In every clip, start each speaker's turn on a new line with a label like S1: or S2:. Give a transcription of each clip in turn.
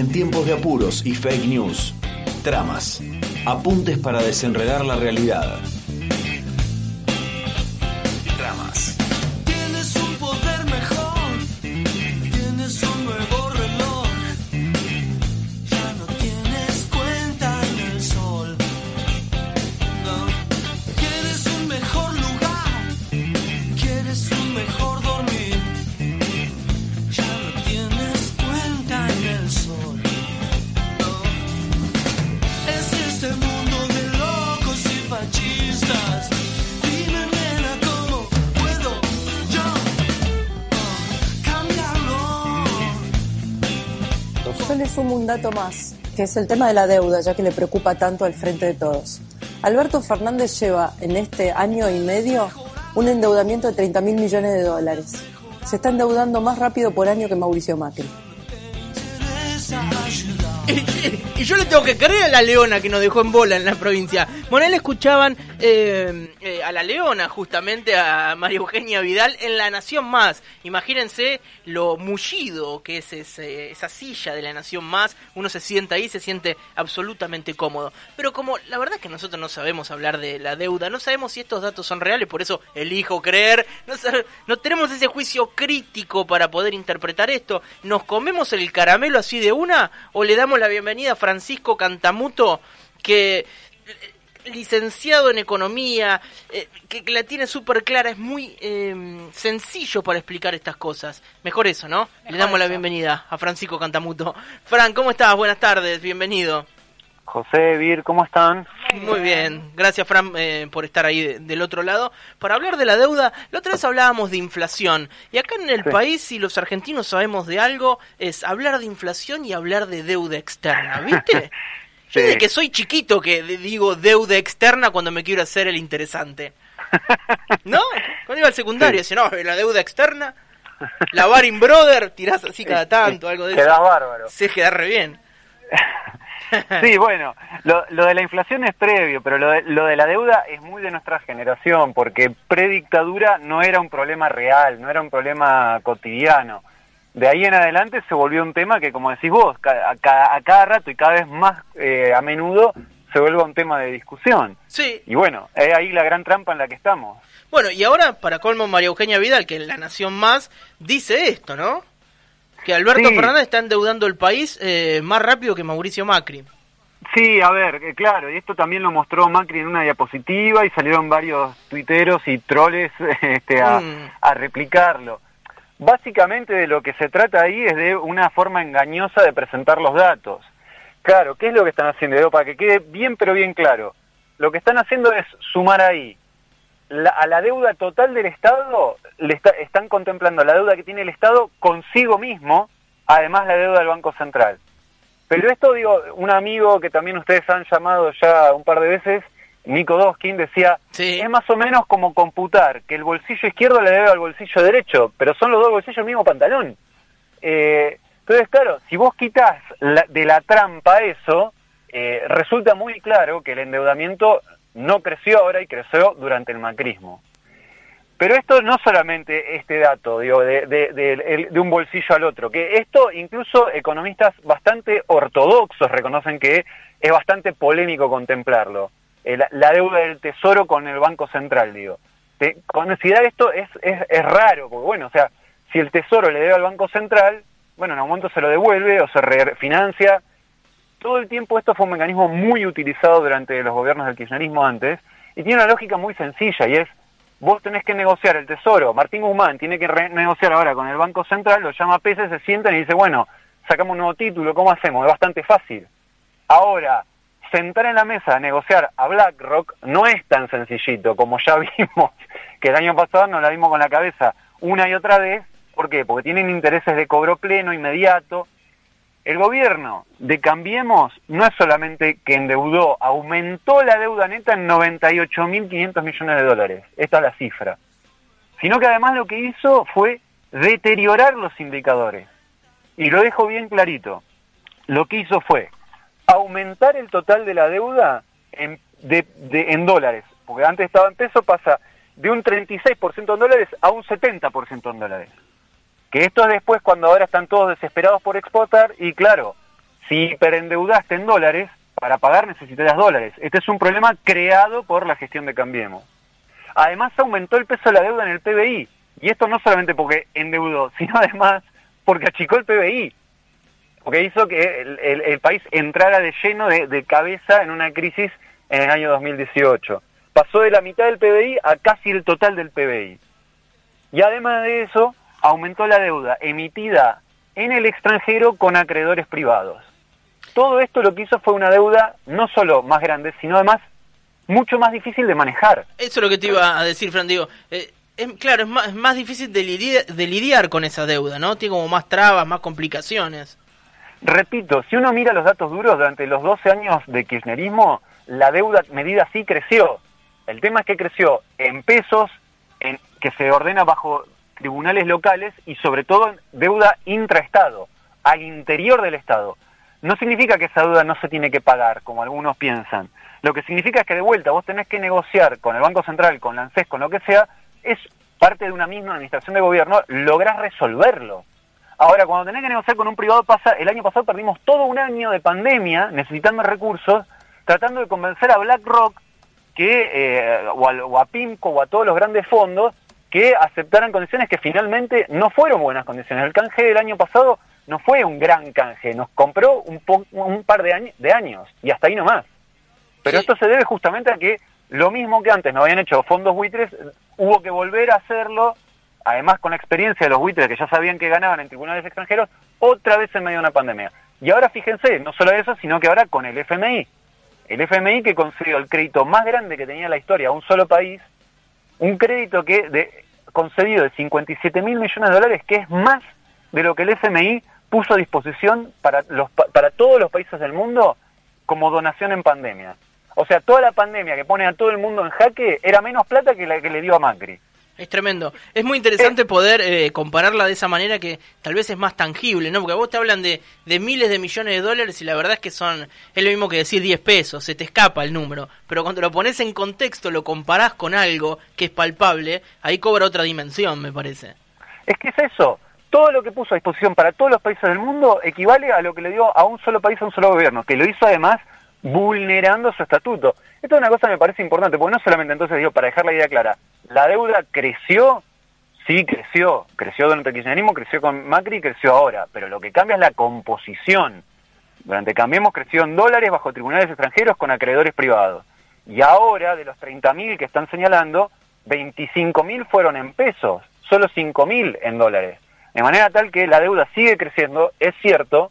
S1: En tiempos de apuros y fake news, tramas, apuntes para desenredar la realidad.
S2: Yo
S3: le sumo un dato más, que es el tema de la deuda, ya que le preocupa tanto al frente de todos. Alberto Fernández lleva en este año y medio un endeudamiento de 30 mil millones de dólares. Se está endeudando más rápido por año que Mauricio Macri.
S4: Y, yo le tengo que creer a la leona que nos dejó en bola en la provincia. Monel escuchaban eh, eh, a la leona, justamente a María Eugenia Vidal, en La Nación Más. Imagínense lo mullido que es esa silla de La Nación Más. Uno se sienta ahí, se siente absolutamente cómodo. Pero como la verdad que nosotros no sabemos hablar de la deuda, no sabemos si estos datos son reales, por eso elijo creer. No, no tenemos ese juicio crítico para poder interpretar esto. ¿Nos comemos el caramelo así de una o le damos la bienvenida a Francisco Cantamuto que eh, licenciado en economía, eh, que, que la tiene súper clara, es muy eh, sencillo para explicar estas cosas. Mejor eso, ¿no? Le damos la bienvenida a Francisco Cantamuto. Fran, ¿cómo estás? Buenas tardes, bienvenido.
S5: José, Vir, ¿cómo están?
S4: Muy bien, gracias Fran eh, por estar ahí de- del otro lado. Para hablar de la deuda, la otra vez hablábamos de inflación. Y acá en el
S5: Sí.
S4: país, si los argentinos sabemos de algo, es hablar de inflación y hablar de deuda externa, ¿viste? Yo desde que soy chiquito que digo deuda externa cuando me quiero hacer el interesante. ¿No? Cuando iba al secundario,
S5: Sí.
S4: decía, no, la deuda externa, la Baring Brother, tirás así cada tanto, algo de
S5: Queda
S4: eso.
S5: bárbaro.
S4: Se queda re bien.
S5: Sí, bueno, lo, lo de la inflación es previo, pero lo de, lo de la deuda es muy de nuestra generación, porque predictadura no era un problema real, no era un problema cotidiano. De ahí en adelante se volvió un tema que, como decís vos, a, ca- a cada rato y cada vez más eh, a menudo se vuelve un tema de discusión.
S4: Sí,
S5: Y bueno, es ahí la gran trampa en la que estamos.
S4: Bueno, y ahora, para colmo, María Eugenia Vidal, que en La Nación Más, dice esto, ¿no? Que Alberto
S5: Sí.
S4: Fernández está endeudando el país eh, más rápido que Mauricio Macri.
S5: Sí, a ver, eh, claro, y esto también lo mostró Macri en una diapositiva y salieron varios tuiteros y troles este, a,
S4: Mm.
S5: a replicarlo. Básicamente de lo que se trata ahí es de una forma engañosa de presentar los datos. Claro, ¿qué es lo que están haciendo? Para que quede bien pero bien claro. Lo que están haciendo es sumar ahí la- a la deuda total del Estado, le está- están contemplando la deuda que tiene el Estado consigo mismo, además la deuda del Banco Central. Pero esto, digo, un amigo que también ustedes han llamado ya un par de veces, Nico Doskin, decía,
S4: Sí.
S5: es más o menos como computar que el bolsillo izquierdo le debe al bolsillo derecho, pero son los dos bolsillos del mismo pantalón. Eh, entonces, claro, si vos quitas la- de la trampa eso, eh, resulta muy claro que el endeudamiento no creció ahora y creció durante el macrismo. Pero esto no solamente este dato, digo, de, de- de- un bolsillo al otro, que esto incluso economistas bastante ortodoxos reconocen que es bastante polémico contemplarlo. Eh, la, deuda del tesoro con el Banco Central, digo. Te- considerar esto es, es, es raro, porque bueno, o sea, si el tesoro le debe al Banco Central, bueno, en un momento se lo devuelve o se refinancia. Todo el tiempo esto fue un mecanismo muy utilizado durante los gobiernos del kirchnerismo antes, y tiene una lógica muy sencilla, y es, vos tenés que negociar el tesoro, Martín Guzmán tiene que negociar ahora con el Banco Central, lo llama a se sientan y dice, bueno, sacamos un nuevo título, ¿cómo hacemos? Es bastante fácil. Ahora, sentar en la mesa a negociar a BlackRock no es tan sencillito como ya vimos, que el año pasado nos la vimos con la cabeza una y otra vez. ¿Por qué? Porque tienen intereses de cobro pleno, inmediato. El gobierno de Cambiemos no es solamente que endeudó, aumentó la deuda neta en 98.500 millones de dólares. Esta es la cifra. Sino que además lo que hizo fue deteriorar los indicadores. Y lo dejo bien clarito. Lo que hizo fue aumentar el total de la deuda en, de- en dólares, porque antes estaba en peso, pasa de un 36% en dólares a un 70% en dólares. Que esto es después cuando ahora están todos desesperados por exportar y claro, si hiperendeudaste en dólares, para pagar necesitarás dólares. Este es un problema creado por la gestión de Cambiemos. Además aumentó el peso de la deuda en el PBI, y esto no solamente porque endeudó, sino además porque achicó el PBI, porque hizo que el, país entrara de lleno de, de cabeza en una crisis en el año 2018. Pasó de la mitad del PBI a casi el total del PBI. Y además de eso, aumentó la deuda emitida en el extranjero con acreedores privados. Todo esto lo que hizo fue una deuda no solo más grande, sino además mucho más difícil de manejar.
S4: Eso es lo que te iba a decir, Fran. Digo, eh, es, claro, es más, es más difícil de lidiar, de lidiar con esa deuda, ¿no? Tiene como más trabas, más complicaciones.
S5: Repito, si uno mira los datos duros, durante los 12 años de kirchnerismo, la deuda medida sí creció. El tema es que creció en pesos, en, que se ordena bajo tribunales locales y sobre todo deuda intraestado, al interior del Estado. No significa que esa deuda no se tiene que pagar, como algunos piensan. Lo que significa es que de vuelta vos tenés que negociar con el Banco Central, con la ANSES, con lo que sea, es parte de una misma administración de gobierno, lográs resolverlo. Ahora, cuando tenés que negociar con un privado, pasa, el año pasado perdimos todo un año de pandemia, necesitando recursos, tratando de convencer a BlackRock que, eh, o, al- o a PIMCO o a todos los grandes fondos que aceptaran condiciones que finalmente no fueron buenas condiciones. El canje del año pasado no fue un gran canje, nos compró un, po- un par de, años- de años y hasta ahí nomás. Pero
S4: Sí.
S5: esto se debe justamente a que lo mismo que antes no habían hecho fondos buitres, hubo que volver a hacerlo, además con la experiencia de los buitres que ya sabían que ganaban en tribunales extranjeros, otra vez en medio de una pandemia. Y ahora fíjense, no solo eso, sino que ahora con el FMI. El FMI que concedió el crédito más grande que tenía la historia a un solo país, un crédito que de, concedido de 57 mil millones de dólares, que es más de lo que el FMI puso a disposición para, los, pa- para todos los países del mundo como donación en pandemia. O sea, toda la pandemia que pone a todo el mundo en jaque era menos plata que la que le dio a Macri.
S4: Es tremendo. Es muy interesante poder eh, compararla de esa manera que tal vez es más tangible, ¿no? Porque a vos te hablan de, de miles de millones de dólares y la verdad es que son, es lo mismo que decir 10 pesos, se te escapa el número. Pero cuando lo pones en contexto, lo comparás con algo que es palpable, ahí cobra otra dimensión, me parece.
S5: Es que es eso. Todo lo que puso a disposición para todos los países del mundo equivale a lo que le dio a un solo país, a un solo gobierno, que lo hizo además vulnerando su estatuto. Esto es una cosa que me parece importante, porque no solamente entonces digo, para dejar la idea clara, la deuda creció, sí creció, creció durante el kirchnerismo, creció con Macri, creció ahora, pero lo que cambia es la composición. Durante Cambiemos creció en dólares bajo tribunales extranjeros con acreedores privados. Y ahora, de los 30.000 que están señalando, 25.000 fueron en pesos, solo 5.000 en dólares. De manera tal que la deuda sigue creciendo, es cierto,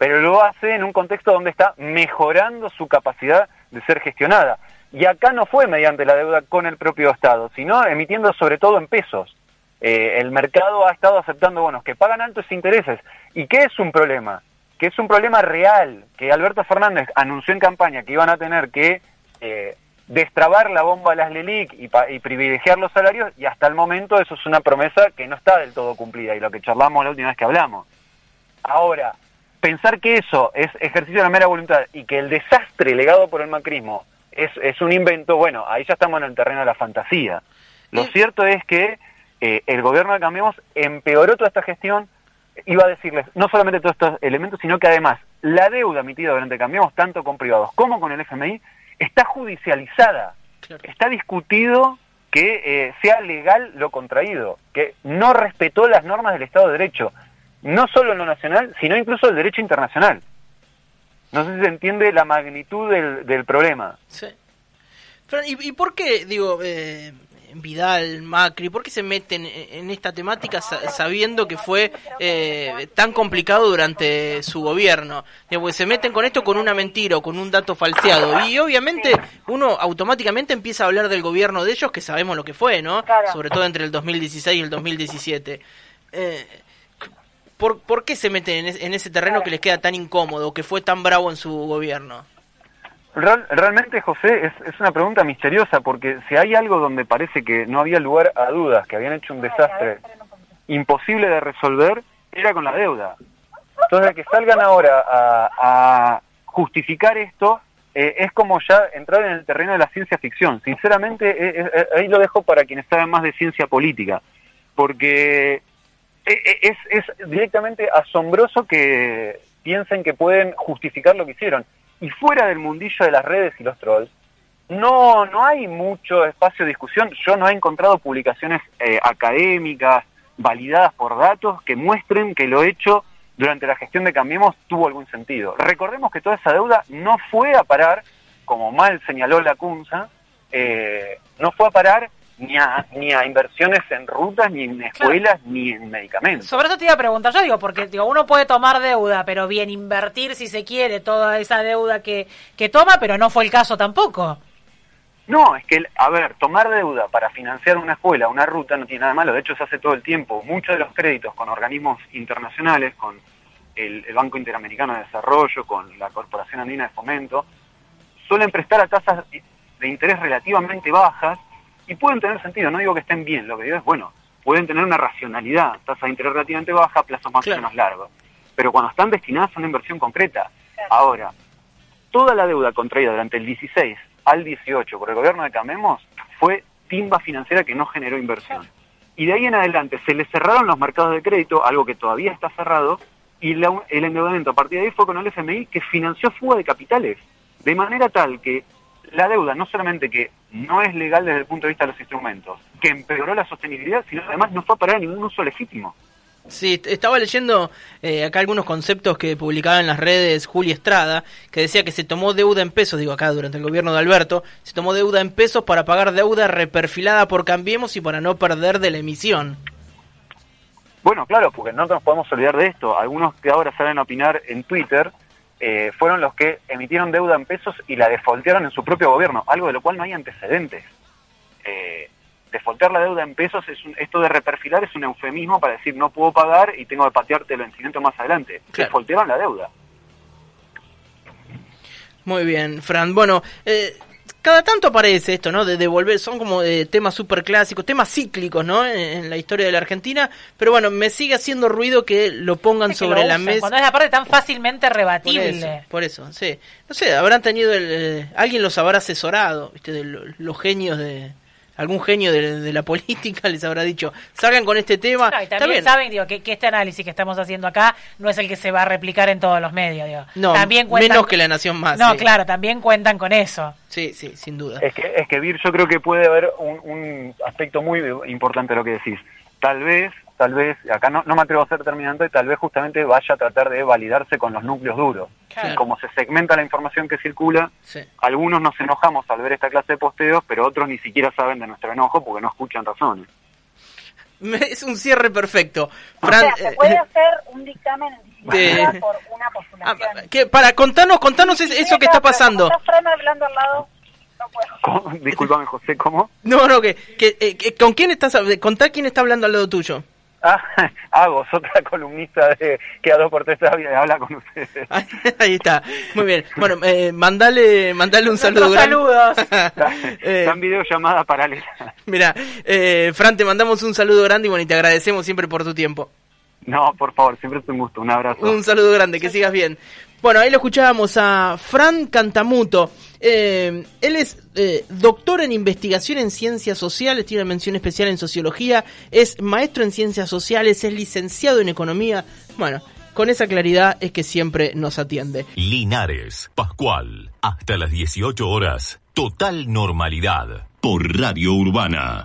S5: pero lo hace en un contexto donde está mejorando su capacidad de ser gestionada. Y acá no fue mediante la deuda con el propio Estado, sino emitiendo sobre todo en pesos. Eh, el mercado ha estado aceptando bonos que pagan altos intereses. ¿Y qué es un problema? Que es un problema real, que Alberto Fernández anunció en campaña que iban a tener que eh, destrabar la bomba de las LELIC y, y privilegiar los salarios, y hasta el momento eso es una promesa que no está del todo cumplida, y lo que charlamos la última vez que hablamos. Ahora, pensar que eso es ejercicio de la mera voluntad y que el desastre legado por el macrismo es, es un invento, bueno, ahí ya estamos en el terreno de la fantasía. Lo cierto es que eh, el gobierno de Cambiemos empeoró toda esta gestión, iba a decirles no solamente todos estos elementos, sino que además la deuda emitida durante Cambiemos, tanto con privados como con el FMI, está judicializada.
S4: Claro.
S5: Está discutido que eh, sea legal lo contraído, que no respetó las normas del Estado de Derecho, no solo en lo nacional, sino incluso el derecho internacional. No sé si se entiende la magnitud del, del problema.
S4: Sí. Fran, ¿y, y por qué, digo, eh, Vidal, Macri, por qué se meten en, en esta temática sa- sabiendo que fue eh, tan complicado durante su gobierno? Digo, porque se meten con esto con una mentira o con un dato falseado. Y obviamente uno automáticamente empieza a hablar del gobierno de ellos, que sabemos lo que fue, ¿no?
S6: Claro.
S4: Sobre todo entre el 2016 y el 2017. Eh, ¿por, ¿Por qué se meten en, es- en ese terreno que les queda tan incómodo, que fue tan bravo en su gobierno?
S5: Real- realmente, José, es, es una pregunta misteriosa, porque si hay algo donde parece que no había lugar a dudas, que habían hecho un desastre imposible de resolver, era con la deuda. Entonces, que salgan ahora a, justificar esto, eh, es como ya entrar en el terreno de la ciencia ficción. Sinceramente, eh, eh, ahí lo dejo para quienes saben más de ciencia política, porque eh, eh, es, es directamente asombroso que, piensen que pueden justificar lo que hicieron. Y fuera del mundillo de las redes y los trolls, no, no hay mucho espacio de discusión. Yo no he encontrado publicaciones eh, académicas, validadas por datos, que muestren que lo hecho durante la gestión de Cambiemos tuvo algún sentido. Recordemos que toda esa deuda no fue a parar, como mal señaló la CUNSA, eh, no fue a parar ni a, ni a inversiones en rutas, ni en escuelas, ni en medicamentos.
S6: Sobre eso te iba a preguntar yo, digo, porque digo, uno puede tomar deuda, pero bien invertir si se quiere toda esa deuda que, que toma, pero no fue el caso tampoco.
S5: No, es que, a ver, tomar deuda para financiar una escuela, una ruta, no tiene nada malo. De hecho, se hace todo el tiempo. Muchos de los créditos con organismos internacionales, con el, el Banco Interamericano de Desarrollo, con la Corporación Andina de Fomento, suelen prestar a tasas de interés relativamente bajas y pueden tener sentido. No digo que estén bien, lo que digo es, bueno, pueden tener una racionalidad, tasa de interés relativamente baja, plazos más o
S4: Claro.
S5: menos largos. Pero cuando están destinadas a una inversión concreta, ahora, toda la deuda contraída durante el 16 al 18 por el gobierno de Camemos fue timba financiera que no generó inversión. Y de ahí en adelante se le cerraron los mercados de crédito, algo que todavía está cerrado, y la- el endeudamiento a partir de ahí fue con el FMI que financió fuga de capitales. De manera tal que la deuda no solamente que no es legal desde el punto de vista de los instrumentos, que empeoró la sostenibilidad, sino además no fue a parar a ningún uso legítimo.
S4: Sí, estaba leyendo eh, acá algunos conceptos que publicaba en las redes Juli Estrada, que decía que se tomó deuda en pesos, digo acá durante el gobierno de Alberto, se tomó deuda en pesos para pagar deuda reperfilada por Cambiemos y para no perder de la emisión.
S5: Bueno, claro, porque no nos podemos olvidar de esto. Algunos que ahora salen a opinar en Twitter eh, fueron los que emitieron deuda en pesos y la defaultearon en su propio gobierno, algo de lo cual no hay antecedentes. Eh, defaultear la deuda en pesos, es un- esto de reperfilar es un eufemismo para decir no puedo pagar y tengo que patearte el vencimiento más adelante.
S4: Claro.
S5: Defaultearon la deuda.
S4: Muy bien, Fran. Bueno, eh, cada tanto aparece esto, ¿no? De devolver, son como eh, temas súper clásicos, temas cíclicos, ¿no? En, en la historia de la Argentina. Pero bueno, me sigue haciendo ruido que lo pongan
S6: Es que
S4: sobre
S6: lo
S4: la mesa.
S6: Cuando es aparte tan fácilmente
S4: Por
S6: rebatible.
S4: eso, por eso, sí. No sé, habrán tenido el, eh, alguien los habrá asesorado, ¿viste? De lo- los genios de algún genio de, de la política les habrá dicho, salgan con este tema.
S6: No, y
S4: Está
S6: también
S4: bien.
S6: saben digo, que, que este análisis que estamos haciendo acá no es el que se va a replicar en todos los medios. Digo.
S4: No,
S6: también cuentan-
S4: menos que La Nación Más.
S6: No,
S4: sí.
S6: claro, también cuentan con eso.
S4: Sí, sí, sin duda.
S5: Es que, es que Vir, yo creo que puede haber un, un aspecto muy importante de lo que decís. Tal vez, tal vez, acá no, no me atrevo a ser terminante, tal vez justamente vaya a tratar de validarse con los núcleos duros.
S6: Claro.
S5: Y como se segmenta la información que circula,
S4: Sí.
S5: algunos nos enojamos al ver esta clase de posteos, pero otros ni siquiera saben de nuestro enojo porque no escuchan razones.
S4: Es un cierre perfecto.
S7: O sea, se
S4: eh,
S7: puede hacer un dictamen en
S4: de-
S7: por una
S4: ah,
S7: postulación.
S4: que para contarnos, contanos es- eso que está pasando.
S7: Fran hablando al lado, no.
S5: Disculpame, José, ¿cómo?
S4: No, no, que, que, eh, que- ¿con quién estás? hab- Contá quién está hablando al lado tuyo.
S5: Ah, Agos, otra columnista de, que a dos por tres habla con ustedes.
S4: Ahí está. Muy bien. Bueno, eh, mandale, mandale un saludo grande.
S6: saludos.
S4: Eh,
S5: Están videollamada paralela.
S4: Mira, eh, Fran, te mandamos un saludo grande y bueno, y te agradecemos siempre por tu tiempo.
S5: No, por favor, siempre es un gusto. Un abrazo.
S4: Un saludo grande, que sigas bien. Bueno, ahí lo escuchábamos a Fran Cantamuto. Eh, él es eh, doctor en investigación en ciencias sociales, tiene mención especial en sociología, es maestro en ciencias sociales, es licenciado en economía. Bueno, con esa claridad es que siempre nos atiende.
S8: Linares, Pascual, hasta las 18 horas, total normalidad por Radio Urbana.